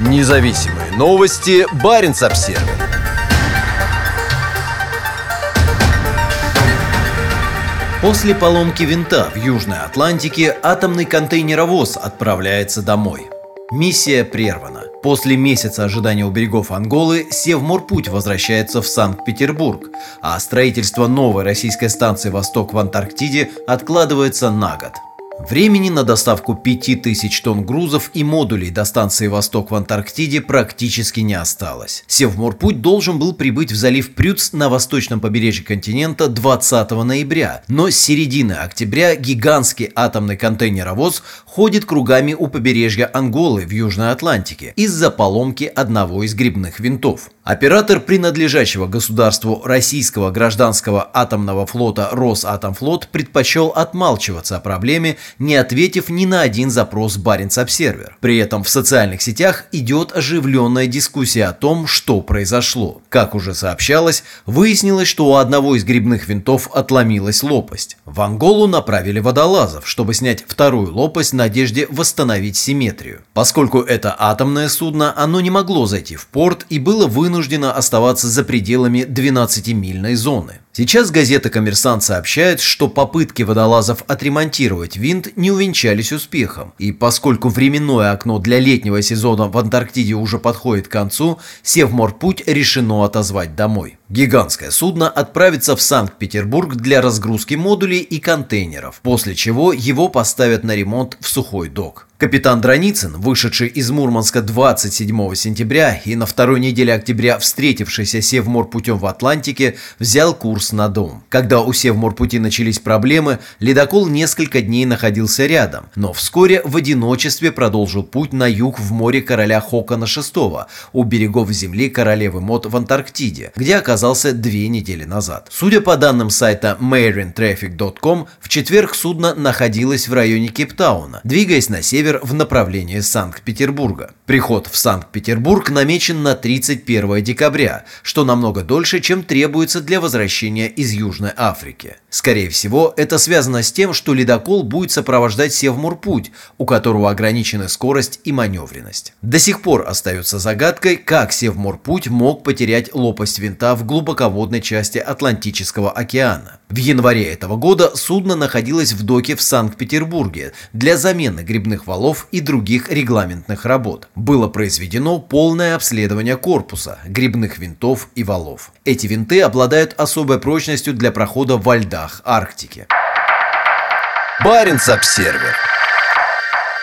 Независимые новости. Барин обсерва После поломки винта в Южной Атлантике атомный контейнеровоз отправляется домой. Миссия прервана. После месяца ожидания у берегов Анголы Севморпуть возвращается в Санкт-Петербург, а строительство новой российской станции «Восток» в Антарктиде откладывается на год. Времени на доставку 5000 тонн грузов и модулей до станции «Восток» в Антарктиде практически не осталось. Севморпуть должен был прибыть в залив Прюц на восточном побережье континента 20 ноября, но с середины октября гигантский атомный контейнеровоз ходит кругами у побережья Анголы в Южной Атлантике из-за поломки одного из грибных винтов. Оператор принадлежащего государству российского гражданского атомного флота Росатомфлот предпочел отмалчиваться о проблеме, не ответив ни на один запрос Баренц-Обсервер. При этом в социальных сетях идет оживленная дискуссия о том, что произошло. Как уже сообщалось, выяснилось, что у одного из грибных винтов отломилась лопасть. В Анголу направили водолазов, чтобы снять вторую лопасть в надежде восстановить симметрию. Поскольку это атомное судно, оно не могло зайти в порт и было вынуждено оставаться за пределами 12-мильной зоны. Сейчас газета «Коммерсант» сообщает, что попытки водолазов отремонтировать винт не увенчались успехом, и поскольку временное окно для летнего сезона в Антарктиде уже подходит к концу, Севморпуть решено отозвать домой. Гигантское судно отправится в Санкт-Петербург для разгрузки модулей и контейнеров, после чего его поставят на ремонт в сухой док. Капитан Драницын, вышедший из Мурманска 27 сентября и на второй неделе октября встретившийся Севморпутем в Атлантике, взял курс на дом. Когда у Севморпути начались проблемы, ледокол несколько дней находился рядом, но вскоре в одиночестве продолжил путь на юг в море короля Хокона VI у берегов земли королевы Мод в Антарктиде, где оказался две недели назад. Судя по данным сайта marintraffic.com, в четверг судно находилось в районе Кейптауна, двигаясь на север в направлении Санкт-Петербурга. Приход в Санкт-Петербург намечен на 31 декабря, что намного дольше, чем требуется для возвращения из Южной Африки. Скорее всего, это связано с тем, что ледокол будет сопровождать Севмурпуть, у которого ограничены скорость и маневренность. До сих пор остается загадкой, как Севмурпуть мог потерять лопасть винта в глубоководной части Атлантического океана. В январе этого года судно находилось в доке в Санкт-Петербурге для замены грибных валов и других регламентных работ. Было произведено полное обследование корпуса, грибных винтов и валов. Эти винты обладают особой прочностью для прохода во льдах Арктики. Баренц-Обсервер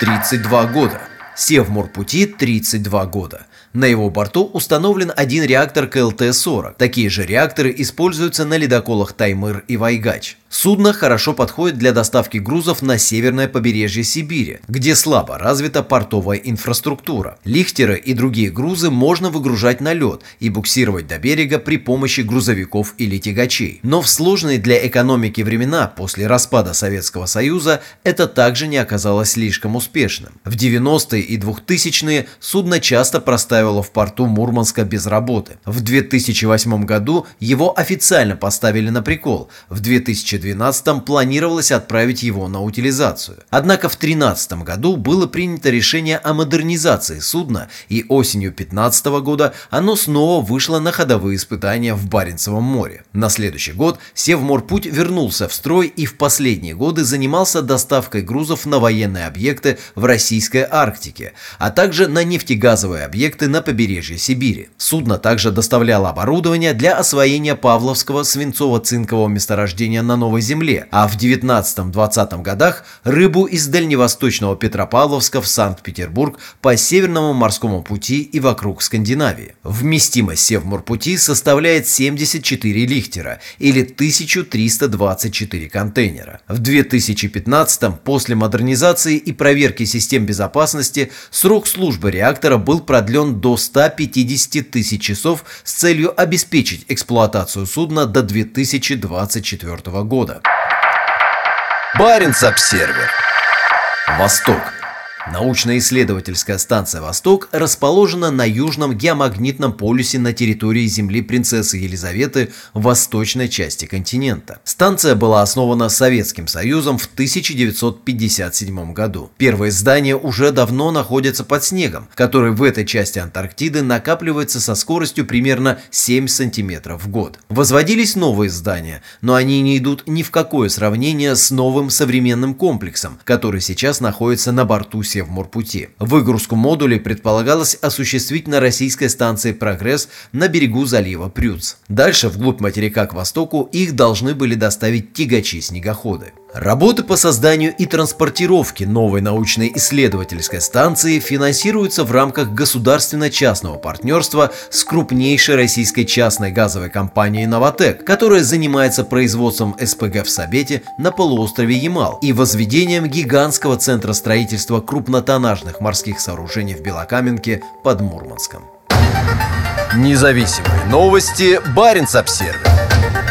32 года. Севморпути 32 года. На его борту установлен один реактор КЛТ-40. Такие же реакторы используются на ледоколах Таймыр и Вайгач. Судно хорошо подходит для доставки грузов на северное побережье Сибири, где слабо развита портовая инфраструктура. Лихтеры и другие грузы можно выгружать на лед и буксировать до берега при помощи грузовиков или тягачей. Но в сложные для экономики времена после распада Советского Союза это также не оказалось слишком успешным. В 90-е и 2000-е судно часто проставило в порту Мурманска без работы. В 2008 году его официально поставили на прикол. В 2012 2012 планировалось отправить его на утилизацию. Однако в 2013 году было принято решение о модернизации судна, и осенью 2015 года оно снова вышло на ходовые испытания в Баренцевом море. На следующий год Севморпуть вернулся в строй и в последние годы занимался доставкой грузов на военные объекты в российской Арктике, а также на нефтегазовые объекты на побережье Сибири. Судно также доставляло оборудование для освоения Павловского свинцово-цинкового месторождения на Новой земле, а в 19-20 годах рыбу из дальневосточного Петропавловска в Санкт-Петербург по Северному морскому пути и вокруг Скандинавии. Вместимость Севморпути составляет 74 лихтера или 1324 контейнера. В 2015 после модернизации и проверки систем безопасности срок службы реактора был продлен до 150 тысяч часов с целью обеспечить эксплуатацию судна до 2024 года. Баренц-Обсервер. Восток. Научно-исследовательская станция «Восток» расположена на южном геомагнитном полюсе на территории Земли принцессы Елизаветы в восточной части континента. Станция была основана Советским Союзом в 1957 году. Первые здания уже давно находятся под снегом, который в этой части Антарктиды накапливается со скоростью примерно 7 сантиметров в год. Возводились новые здания, но они не идут ни в какое сравнение с новым современным комплексом, который сейчас находится на борту Севморпути. Выгрузку модулей предполагалось осуществить на российской станции «Прогресс» на берегу залива Прюц. Дальше, вглубь материка к востоку, их должны были доставить тягачи-снегоходы. Работы по созданию и транспортировке новой научной исследовательской станции финансируются в рамках государственно-частного партнерства с крупнейшей российской частной газовой компанией «Новотек», которая занимается производством СПГ в Сабете на полуострове Ямал и возведением гигантского центра строительства крупнотоннажных морских сооружений в Белокаменке под Мурманском. Независимые новости. Барин обсервис